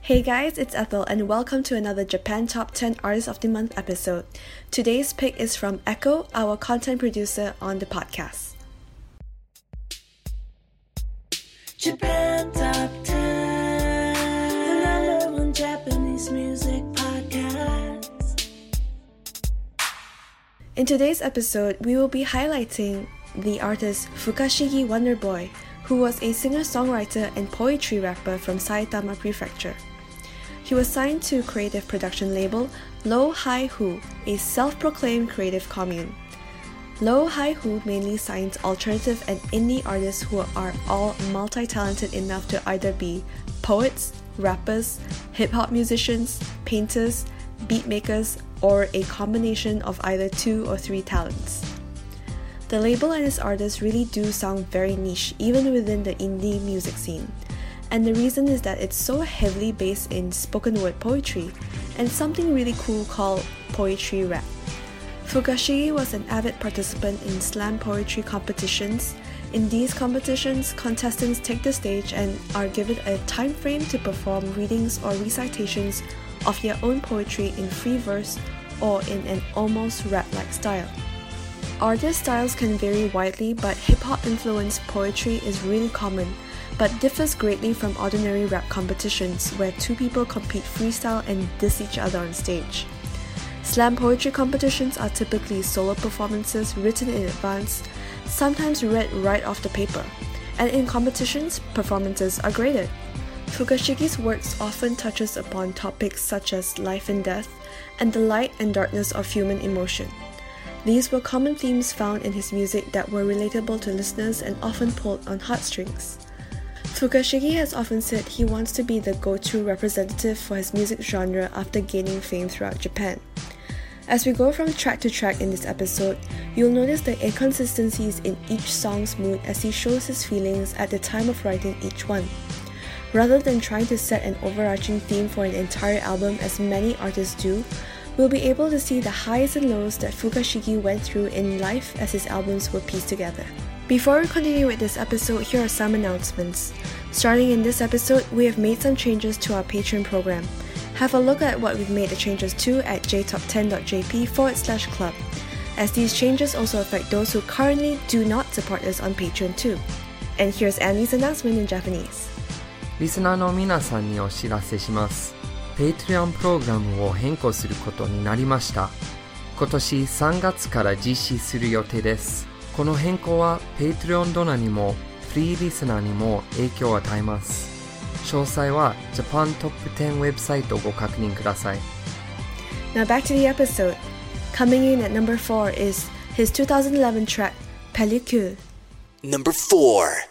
Hey guys, it's Ethel, and welcome to another Japan Top 10 Artist of the Month episode. Today's pick is from Echo, our content producer on the podcast. Japan Top 10, the number one Japanese music podcast. In today's episode, we will be highlighting the artist Fukashigi Wonderboy, who was a singer songwriter and poetry rapper from Saitama Prefecture. He was signed to creative production label Low High Who, a self proclaimed creative commune. Low High Who mainly signs alternative and indie artists who are all multi talented enough to either be poets, rappers, hip hop musicians, painters, beat makers, or a combination of either two or three talents. The label and its artists really do sound very niche, even within the indie music scene and the reason is that it's so heavily based in spoken word poetry and something really cool called poetry rap. Fukashigi was an avid participant in slam poetry competitions. In these competitions, contestants take the stage and are given a time frame to perform readings or recitations of their own poetry in free verse or in an almost rap-like style. Artist styles can vary widely, but hip hop influenced poetry is really common but differs greatly from ordinary rap competitions where two people compete freestyle and diss each other on stage. Slam poetry competitions are typically solo performances written in advance, sometimes read right off the paper, and in competitions, performances are graded. Fukashigi's works often touches upon topics such as life and death and the light and darkness of human emotion. These were common themes found in his music that were relatable to listeners and often pulled on heartstrings. Fukashigi has often said he wants to be the go to representative for his music genre after gaining fame throughout Japan. As we go from track to track in this episode, you'll notice the inconsistencies in each song's mood as he shows his feelings at the time of writing each one. Rather than trying to set an overarching theme for an entire album as many artists do, we'll be able to see the highs and lows that Fukashigi went through in life as his albums were pieced together. Before we continue with this episode, here are some announcements. Starting in this episode, we have made some changes to our Patreon program. Have a look at what we've made the changes to at jtop10.jp forward slash club, as these changes also affect those who currently do not support us on Patreon too. And here's Annie's announcement in Japanese. リスナーの皆さんにお知らせします。ペイトリオンプログラムを変更することになりました。今年3月から実施する予定です。この変更はペイトリオンドナーにもフリーリスナーにも影響を与えます。詳細は Japan Top 10ウェブサイトをご確認ください。Now back to the episode. Coming in at number 4 is his 2011 track pellicu Number 4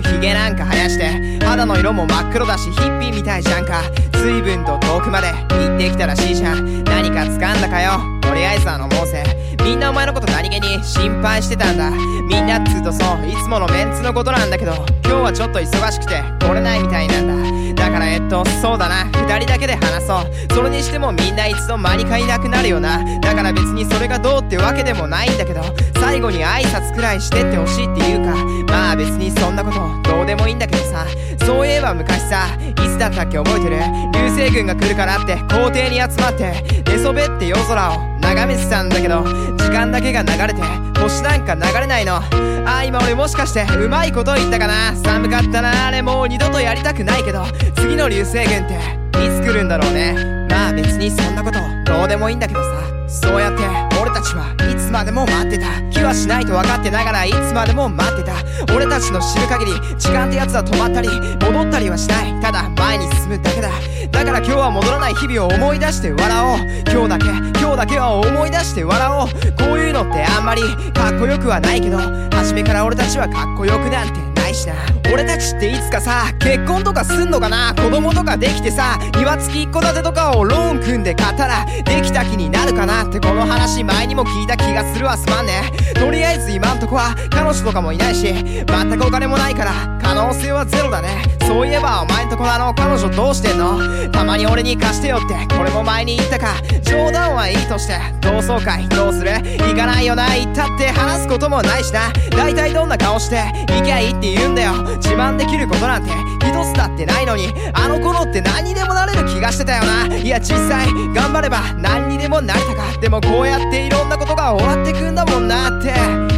ヒゲなんか生やして。肌の色も真っ黒だしヒッピーみたいじゃんか。随分と遠くまで。行ってきたらしいじゃん。何か掴んだかよ。とりあえずあのもうぜみんなお前のこと何気に心配してたんだ。みんなっつうとそう。いつものメンツのことなんだけど。今日はちょっと忙しくて来れないみたいなんだ。だからえっとそうだな。二人だけで話そう。それにしてもみんないつの間にかいなくなるよな。だから別にそれがどうってわけでもないんだけど。最後に挨拶くらいしてってほしいっていうか。まあ別にそんなことどうでもいいんだけどさ。そういえば昔さいつだったっけ覚えてる？流星群が来るからって校庭に集まって寝そべって夜空を眺めてたんだけど時間だけが流れて星なんか流れないの。あ今俺もしかしてうまいこと言ったかな。寒かったなあれもう二度とやりたくないけど次の流星群っていつ来るんだろうね。まあ別にそんなことどうでもいいんだけどさ。そうやって俺たちはいつまでも待ってた。気はしないと分かってながらいつまでも待ってた。俺たちの知る限り時間ってやつは止まったり戻ったりはしない。ただ前に進むだけだ。だから今日は戻らない日々を思い出して笑おう。今日だけ今日だけは思い出して笑おう。こういうのってあんまりかっこよくはないけど初めから俺たちはかっこよくなんてないしな。俺たちっていつかさ結婚とかすんのかな？子供とかできてさ庭付き一戸建てとかをローン組んで買ったらできた気になるかな？ってこの話前にも聞いた気がするわすまんね。とりあえず今んとこは彼女とかもいないし全くお金もないから可能性はゼロだね。そういえばお前んとこあの彼女どうしてんの？たまに俺に貸してよって。これも前に言ったか。冗談はいいとして。同窓会どうする？行かないよな行ったって話すこともないしな。大体どんな顔して行きゃいいって言うんだよ。自慢できることなんて一つだってないのに。あの頃って何にでもなれる気がしてたよな。いや実際頑張れば何にでもなれたか。でもこうやっていろんなことが終わってくんだもんなって。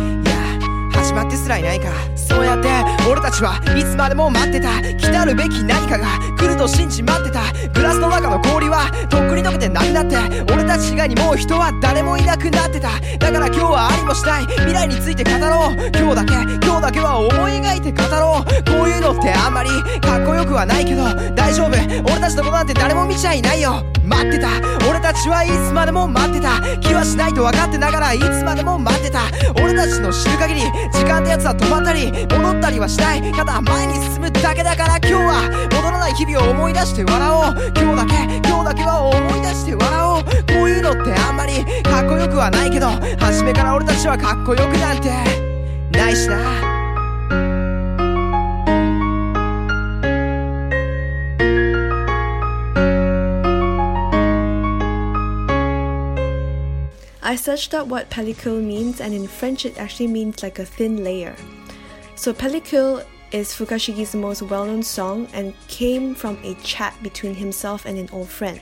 始まってすらいないか。そうやって俺たちはいつまでも待ってた。来たるべき何かが来ると信じ待ってた。グラスの中の氷はとっくに溶けてなくなって。俺たち以外にもう人は誰もいなくなってた。だから今日はありもしない。未来について語ろう。今日だけ。今日だけは思い描いて語ろう。こういうのってあんまりかっこよくはないけど大丈夫。俺たちのことなんて誰も見ちゃいないよ。待ってた。俺たちはいつまでも待ってた。気はしないと分かってながらいつまでも待ってた。俺たちの知る限り時間ってやつは止まったり戻ったりはしない。ただ前に進むだけだから今日は戻らない日々を思い出して笑おう。今日だけ今日だけは思い出して笑おう。こういうのってあんまりかっこよくはないけど初めから俺たちはかっこよくなんてないしな。I searched up what pellicule means, and in French, it actually means like a thin layer. So, pellicule is Fukashigi's most well known song and came from a chat between himself and an old friend.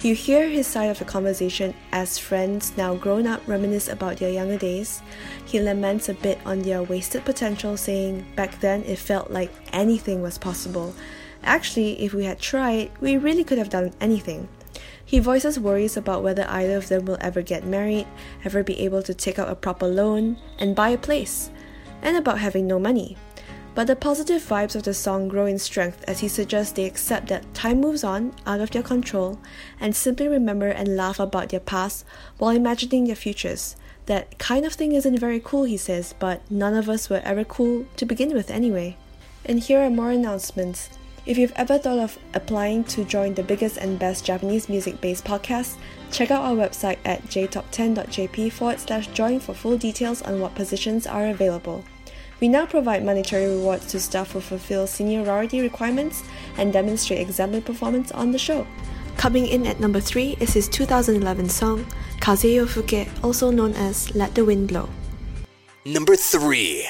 You hear his side of the conversation as friends, now grown up, reminisce about their younger days. He laments a bit on their wasted potential, saying, Back then it felt like anything was possible. Actually, if we had tried, we really could have done anything. He voices worries about whether either of them will ever get married, ever be able to take out a proper loan, and buy a place, and about having no money. But the positive vibes of the song grow in strength as he suggests they accept that time moves on out of their control and simply remember and laugh about their past while imagining their futures. That kind of thing isn't very cool, he says, but none of us were ever cool to begin with anyway. And here are more announcements. If you've ever thought of applying to join the biggest and best Japanese music based podcast, check out our website at jtop10.jp forward slash join for full details on what positions are available. We now provide monetary rewards to staff who fulfill seniority requirements and demonstrate exemplary performance on the show. Coming in at number 3 is his 2011 song, Kazeyo Fuke, also known as Let the Wind Blow. Number 3.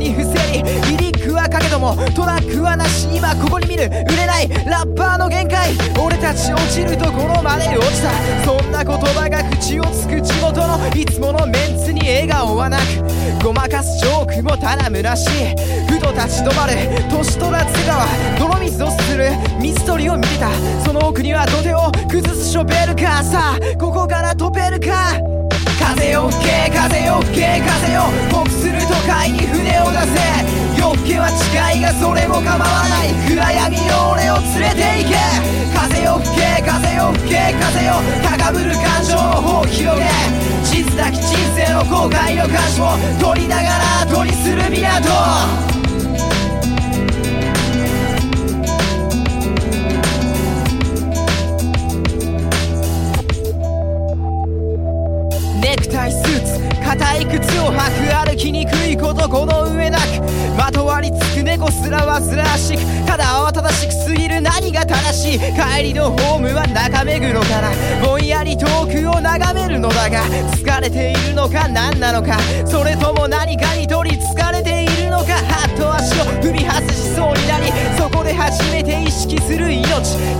また床にリリックはかけどもトラックはなし今ここに見る売れないラッパーの限界俺たち落ちるところまで落ちたそんな言葉が口をつく地元のいつものメンツに笑顔はなくごまかすジョークもただ虚しいふと立ち止まる年取らず川泥水をする水鳥を見てたその奥には土手を崩すショベルカーさあここから飛べるか？風よ吹け風よ吹け風よ僕する都会に船を出せ。夜更けは近いがそれも構わない。暗闇の俺を連れて行け。風よ吹け風よ吹け風よ高ぶる感情の方を広げ。地図なき人生の後悔の歌詞を取りながら後にする港。ネクタイスーツ硬い靴を履く歩きにくいことこの上なくまとわりつく猫すら煩わしくただ慌ただしくすぎる何が正しい帰りのホームは中目黒からぼんやり遠くを眺めるのだが疲れているのか何なのかそれとも何かに取りつかれているのかはっと足を踏み外しそうになりそこで初めて意識する命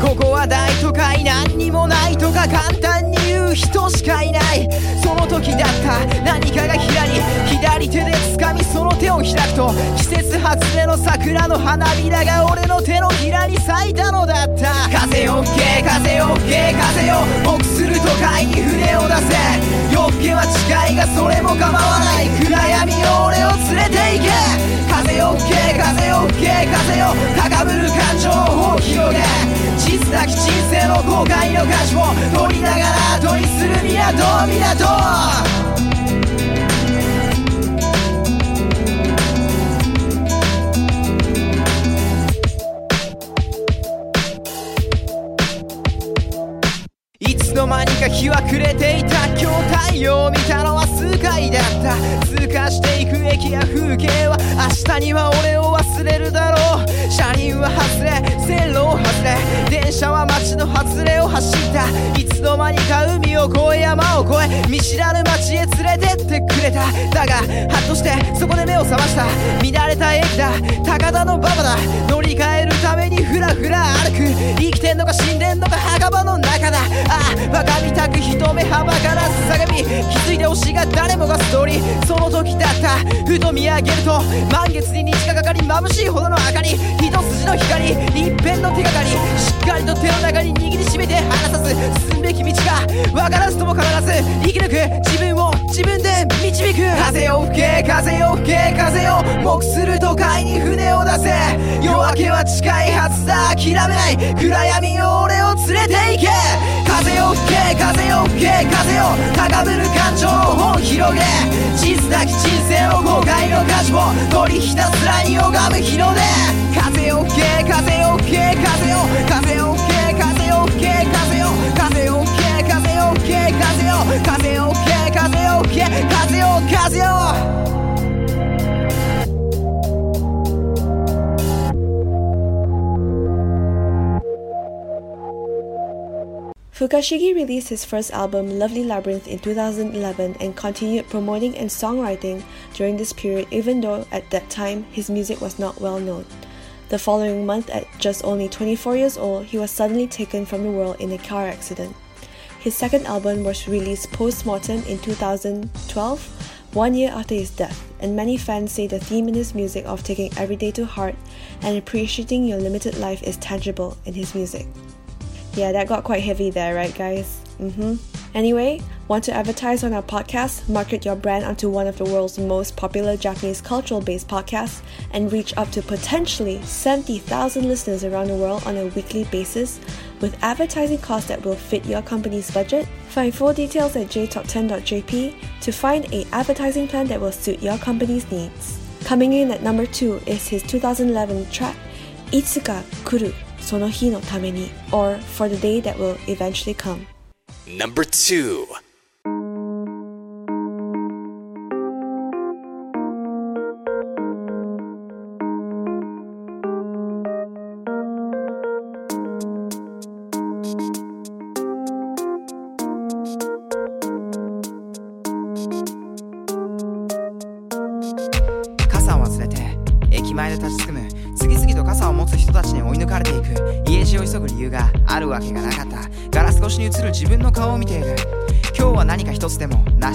ここは大都会何にもないとか簡単に言う人しかいない。その時だった。何かがひらり左手で掴みその手を開くと季節外れの桜の花びらが俺の手のひらに咲いたのだった。風よ吹け風よ吹け風よ僕する都会に船を出せ。夜更けは近いがそれも構わない。暗闇よ俺を連れて行け。風よ吹け風よ吹け風よ高ぶる感情を広げ。地図なき人生の後悔の歌詞を取りながら後にする港港。には俺車は街の外れを走った。いつの間にか海を越え山を越え見知らぬ街へ連れてってくれた。だがハッとしてそこで目を覚ました。見慣れた駅だ。高田の馬場だ。乗り換えるためにふらふら歩く。生きてんのか死んでんのか墓場の中だ。ああ我がみたく一目幅から下がみ気づいてほしが誰もがストーリー。その時だった。ふと見上げると満月に虹がかかり眩しいほどの明かり。一筋の光。一辺の手がかり。しっかりと手の中に握りしめて離さず進むべき道が分からずとも必ず生き抜く自分を自分で導く風よ吹け風よ吹け風よ目する都会に船を出せ夜明けは近いはずだ諦めない暗闇よ俺を連れて行け風よ吹け風よ吹け風よ高ぶる感情を広げ地図なき人生の後悔の歌詞を取りひたすらに拝む日の出風よ吹け風よ吹け風よ風よ吹け Fukashigi released his first album, Lovely Labyrinth, in 2011 and continued promoting and songwriting during this period, even though at that time his music was not well known. The following month, at just only 24 years old, he was suddenly taken from the world in a car accident. His second album was released post mortem in 2012, one year after his death, and many fans say the theme in his music of taking every day to heart and appreciating your limited life is tangible in his music. Yeah, that got quite heavy there, right, guys? Mm-hmm. Anyway, want to advertise on our podcast, market your brand onto one of the world's most popular Japanese cultural based podcasts, and reach up to potentially 70,000 listeners around the world on a weekly basis with advertising costs that will fit your company's budget? Find full details at jtop10.jp to find a advertising plan that will suit your company's needs. Coming in at number 2 is his 2011 track, Itsuka Kuru, Sono Hi no Tameni, or For the Day That Will Eventually Come. Number two.「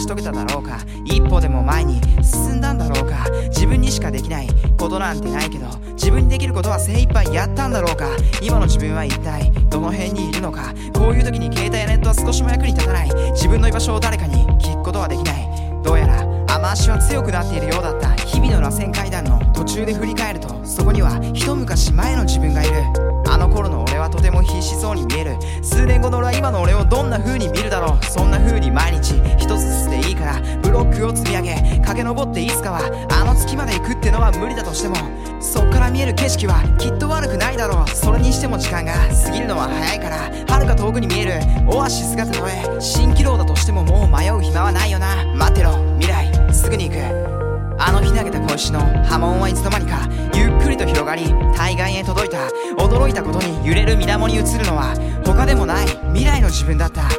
し遂げただろうか。一歩でも前に進んだんだろうか。自分にしかできない。ことなんてないけど自分にできることは精一杯やったんだろうか。今の自分は一体どの辺にいるのか。こういう時に携帯やネットは少しも役に立たない。自分の居場所を誰かに聞くことはできない。どうやら雨足は強くなっているようだった。日々の螺旋階段の途中で振り返るとそこには一昔前の自分がいる。あの頃の俺はとても必死そうに見える。数年後の俺は今の俺をどんな風に見るだろう。そんな風に毎日一つずつでいいから。ブロックを積み上げ駆け上っていつかはあの月まで行くってのは無理だとしても。そっから見える景色はきっと悪くないだろう。それにしても時間が過ぎるのは早いから。遥か遠くに見える。オアシスがたとえ蜃気楼だとしてももう迷う暇はないよな。待てろ未来すぐに行く。あの日投げた小石の波紋はいつの間にかゆっくりと広がり対岸へ届いた驚いたことに揺れる水面に映るのは他でもない未来の自分だった。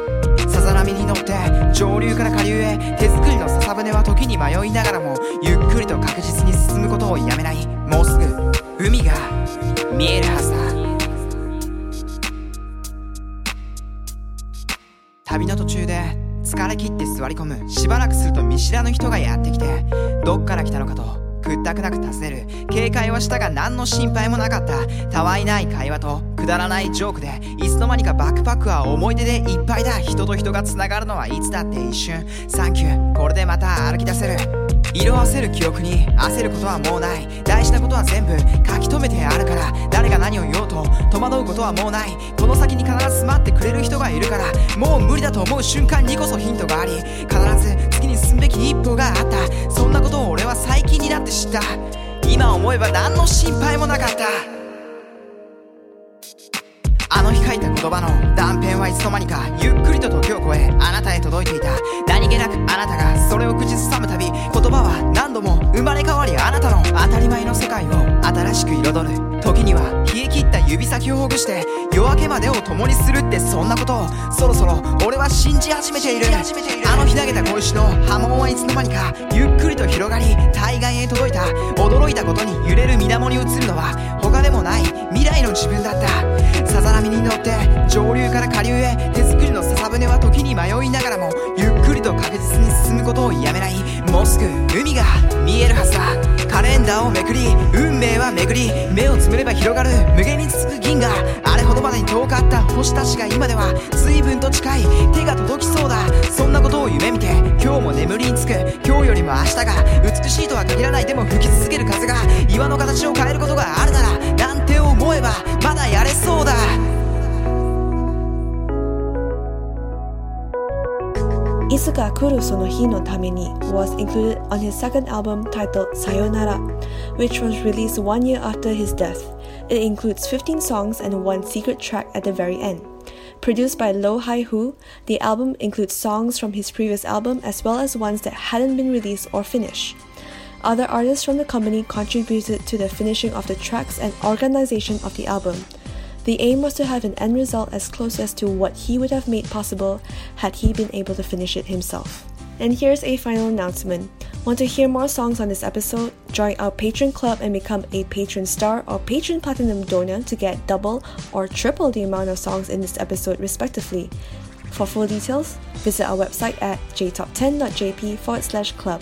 さざ波に乗って上流から下流へ手作りの笹舟は時に迷いながらもゆっくりと確実に進むことをやめないもうすぐ海が見えるはずだ。旅の途中で疲れ切って座り込む。しばらくすると見知らぬ人がやってきてどっから来たのかとくったくなく尋ねる。警戒はしたが何の心配もなかった。たわいない会話とくだらないジョークでいつの間にかバックパックは思い出でいっぱいだ。人と人がつながるのはいつだって一瞬。サンキュー。これでまた歩き出せる。色あせる記憶に焦ることはもうない。大事なことは全部書き留めてあるから。誰が何を言おうと戸惑うことはもうない。この先に必ず待ってくれる人がいるから。もう無理だと思う瞬間にこそヒントがあり。必ず次に進むべき一歩があった。そんなことを俺は最近になって知った。今思えば何の心配もなかった。あの日書いた言葉の断片はいつの間にかゆっくりと時を超えあなたへ届いていた。何気なくあなたがそれを口ずさむたび言葉は何度も生まれ変わりあなたの当たり前の世界を新しく彩る。時には冷え切った指先をほぐして夜明けまでを共にするってそんなことをそろそろ俺は信じ始めている。あの日投げた小石の波紋はいつの間にかゆっくりと広がり対岸へ届いた驚いたことに揺れる水面に映るのは他でもない。未来の自分だった。さざ波に乗って上流から下流へ手作りの笹舟は時に迷いながらもゆっくりと確実に進むことをやめない。もうすぐ海が見えるはずだ。カレンダーをめくり運命は巡り目をつむれば広がる。無限に続く銀河。あれほどまでに遠かった。星たちが今では随分と近い。手が届きそうだ。そんなことを夢見て今日も眠りにつく。今日よりも明日が。美しいとは限らない。でも吹き続ける風が岩の形を変えることがあるならなんて思えばまだやれそうだいつか来るその日のために was included on his second album titled Sayonara, which was released one year after his death. It includes 15 songs and one secret track at the very end. Produced by Low High Who, the album includes songs from his previous album as well as ones that hadn't been released or finished. Other artists from the company contributed to the finishing of the tracks and organization of the album. The aim was to have an end result as close as to what he would have made possible had he been able to finish it himself. And here's a final announcement. Want to hear more songs on this episode? Join our Patreon club and become a patron star or patron platinum donor to get double or triple the amount of songs in this episode, respectively. For full details, visit our website at jtop10.jp forward slash club.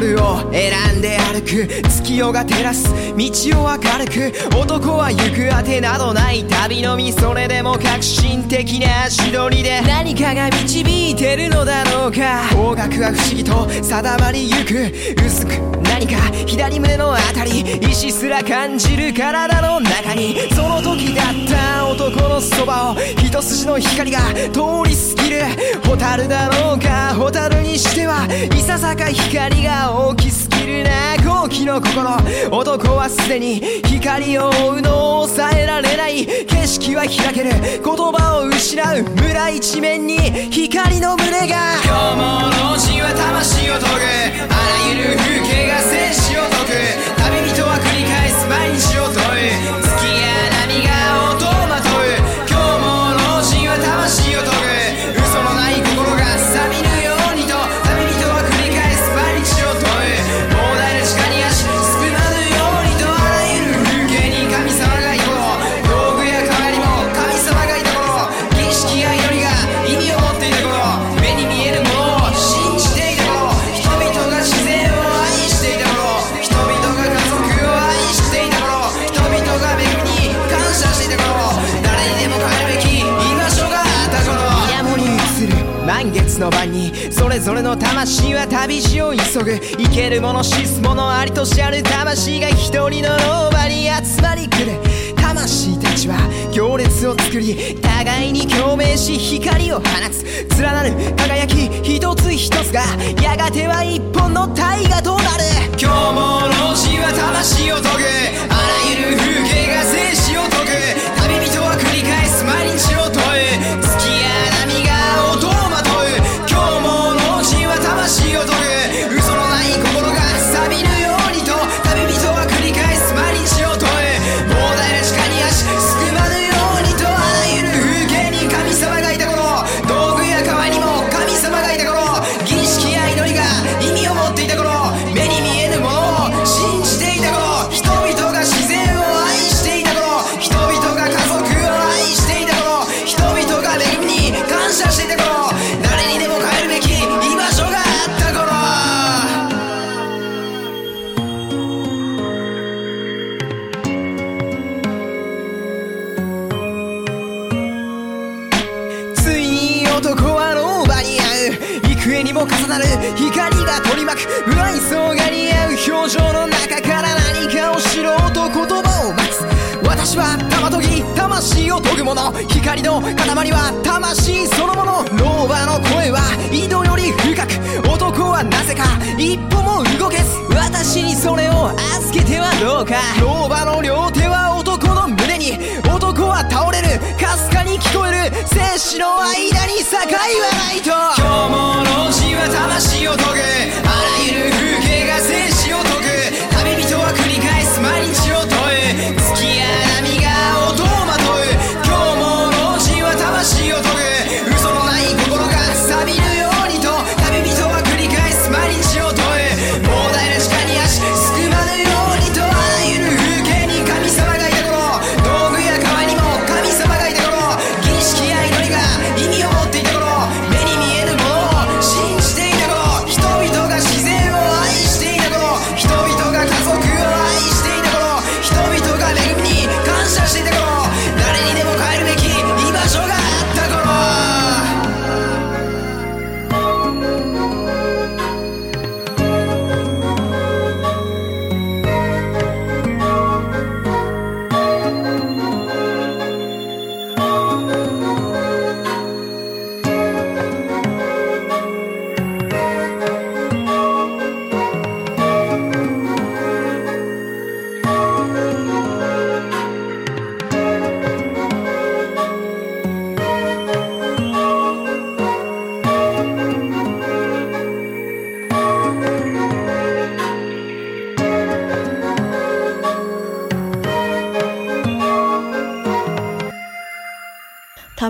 夜を選んで歩く月夜が照らす道を明るく男は行くあてなどない旅のみそれでも革新的な足取りで何かが導いてるのだろうか。方角は不思議と定まりゆく薄く何か左胸のあたり意志すら感じる体の中にその時だった男のそばを一筋の光が通り過ぎる蛍だろうか蛍にしてはいささか光が大きすぎるな好奇の心男はすでに光を追うのを抑えられない景色は開ける言葉を失う村一面に光の胸が今日も老人は魂を研ぐあらゆる風景が生死を解く。旅人は繰り返す毎日を問う。月や波が音をまとう。今日も老人は魂を問う。満月の晩にそれぞれの魂は旅路を急ぐ。生けるもの死すものありとしある魂が一人の老婆に集まり来る。魂たちは行列を作り互いに共鳴し光を放つ。連なる輝き一つ一つがやがては一本の大河となる。今日も老人は魂を研ぐ。あらゆる風景が生死を解く。旅人は繰り返す毎日を問う。を預けてはどうか。老婆の両手は男の胸に男は倒れる。かすかに聞こえる。生死の間に境はないと。今日も老人は魂を研ぐあらゆる風景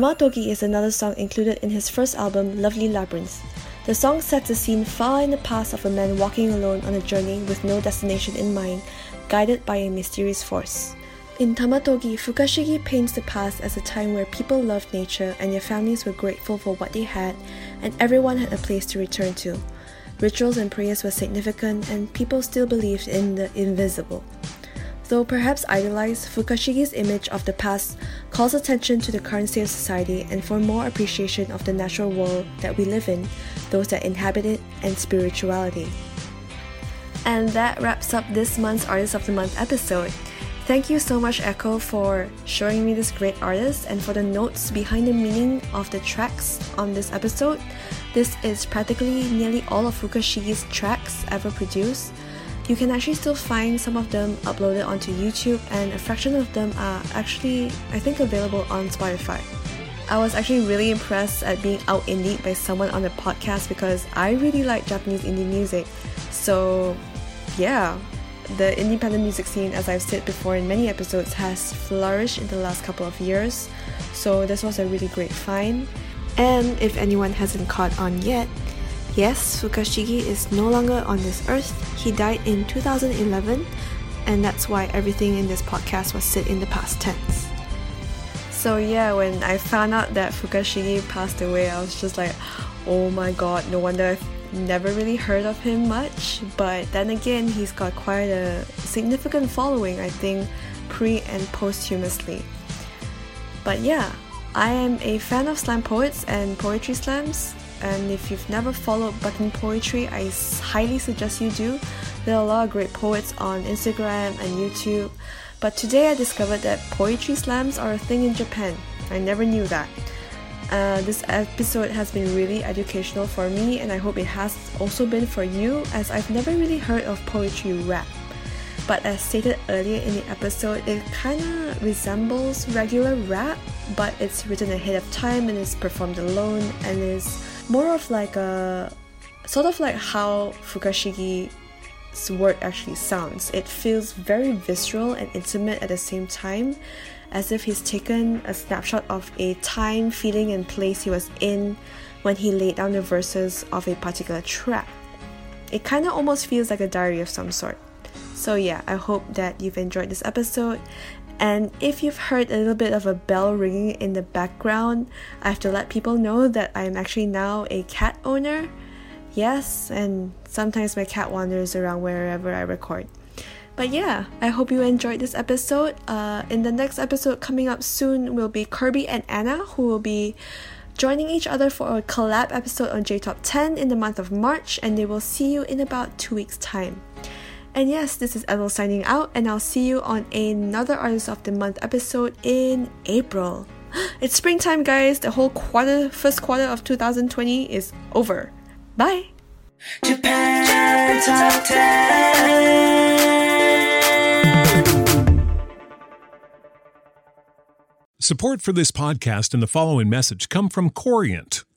Tamatogi is another song included in his first album, Lovely Labyrinth. The song sets a scene far in the past of a man walking alone on a journey with no destination in mind, guided by a mysterious force. In Tamatogi, Fukashigi paints the past as a time where people loved nature and their families were grateful for what they had, and everyone had a place to return to. Rituals and prayers were significant, and people still believed in the invisible. Though perhaps idealized, Fukashigi's image of the past calls attention to the current state of society and for more appreciation of the natural world that we live in, those that inhabit it, and spirituality. And that wraps up this month's Artist of the Month episode. Thank you so much, Echo, for showing me this great artist and for the notes behind the meaning of the tracks on this episode. This is practically nearly all of Fukashigi's tracks ever produced. You can actually still find some of them uploaded onto YouTube, and a fraction of them are actually, I think, available on Spotify. I was actually really impressed at being out indie by someone on the podcast because I really like Japanese indie music. So, yeah, the independent music scene, as I've said before in many episodes, has flourished in the last couple of years. So, this was a really great find. And if anyone hasn't caught on yet, yes, Fukashigi is no longer on this earth. He died in 2011, and that's why everything in this podcast was said in the past tense. So, yeah, when I found out that Fukashigi passed away, I was just like, oh my god, no wonder I've never really heard of him much. But then again, he's got quite a significant following, I think, pre and posthumously. But yeah, I am a fan of slam poets and poetry slams, and if you've never followed Button Poetry, I highly suggest you do. There are a lot of great poets on Instagram and YouTube, but today I discovered that poetry slams are a thing in Japan. I never knew that. Uh, this episode has been really educational for me, and I hope it has also been for you, as I've never really heard of poetry rap. But as stated earlier in the episode, it kind of resembles regular rap, but it's written ahead of time and is performed alone and is more of like a sort of like how Fukashigi's work actually sounds. It feels very visceral and intimate at the same time, as if he's taken a snapshot of a time, feeling, and place he was in when he laid down the verses of a particular track. It kind of almost feels like a diary of some sort. So, yeah, I hope that you've enjoyed this episode. And if you've heard a little bit of a bell ringing in the background, I have to let people know that I'm actually now a cat owner. Yes, and sometimes my cat wanders around wherever I record. But yeah, I hope you enjoyed this episode. Uh, in the next episode coming up soon will be Kirby and Anna, who will be joining each other for a collab episode on J Top 10 in the month of March, and they will see you in about two weeks' time. And yes, this is Ethel signing out, and I'll see you on another Artist of the Month episode in April. It's springtime, guys. The whole quarter, first quarter of 2020 is over. Bye. Japan Top 10. Support for this podcast and the following message come from Corient.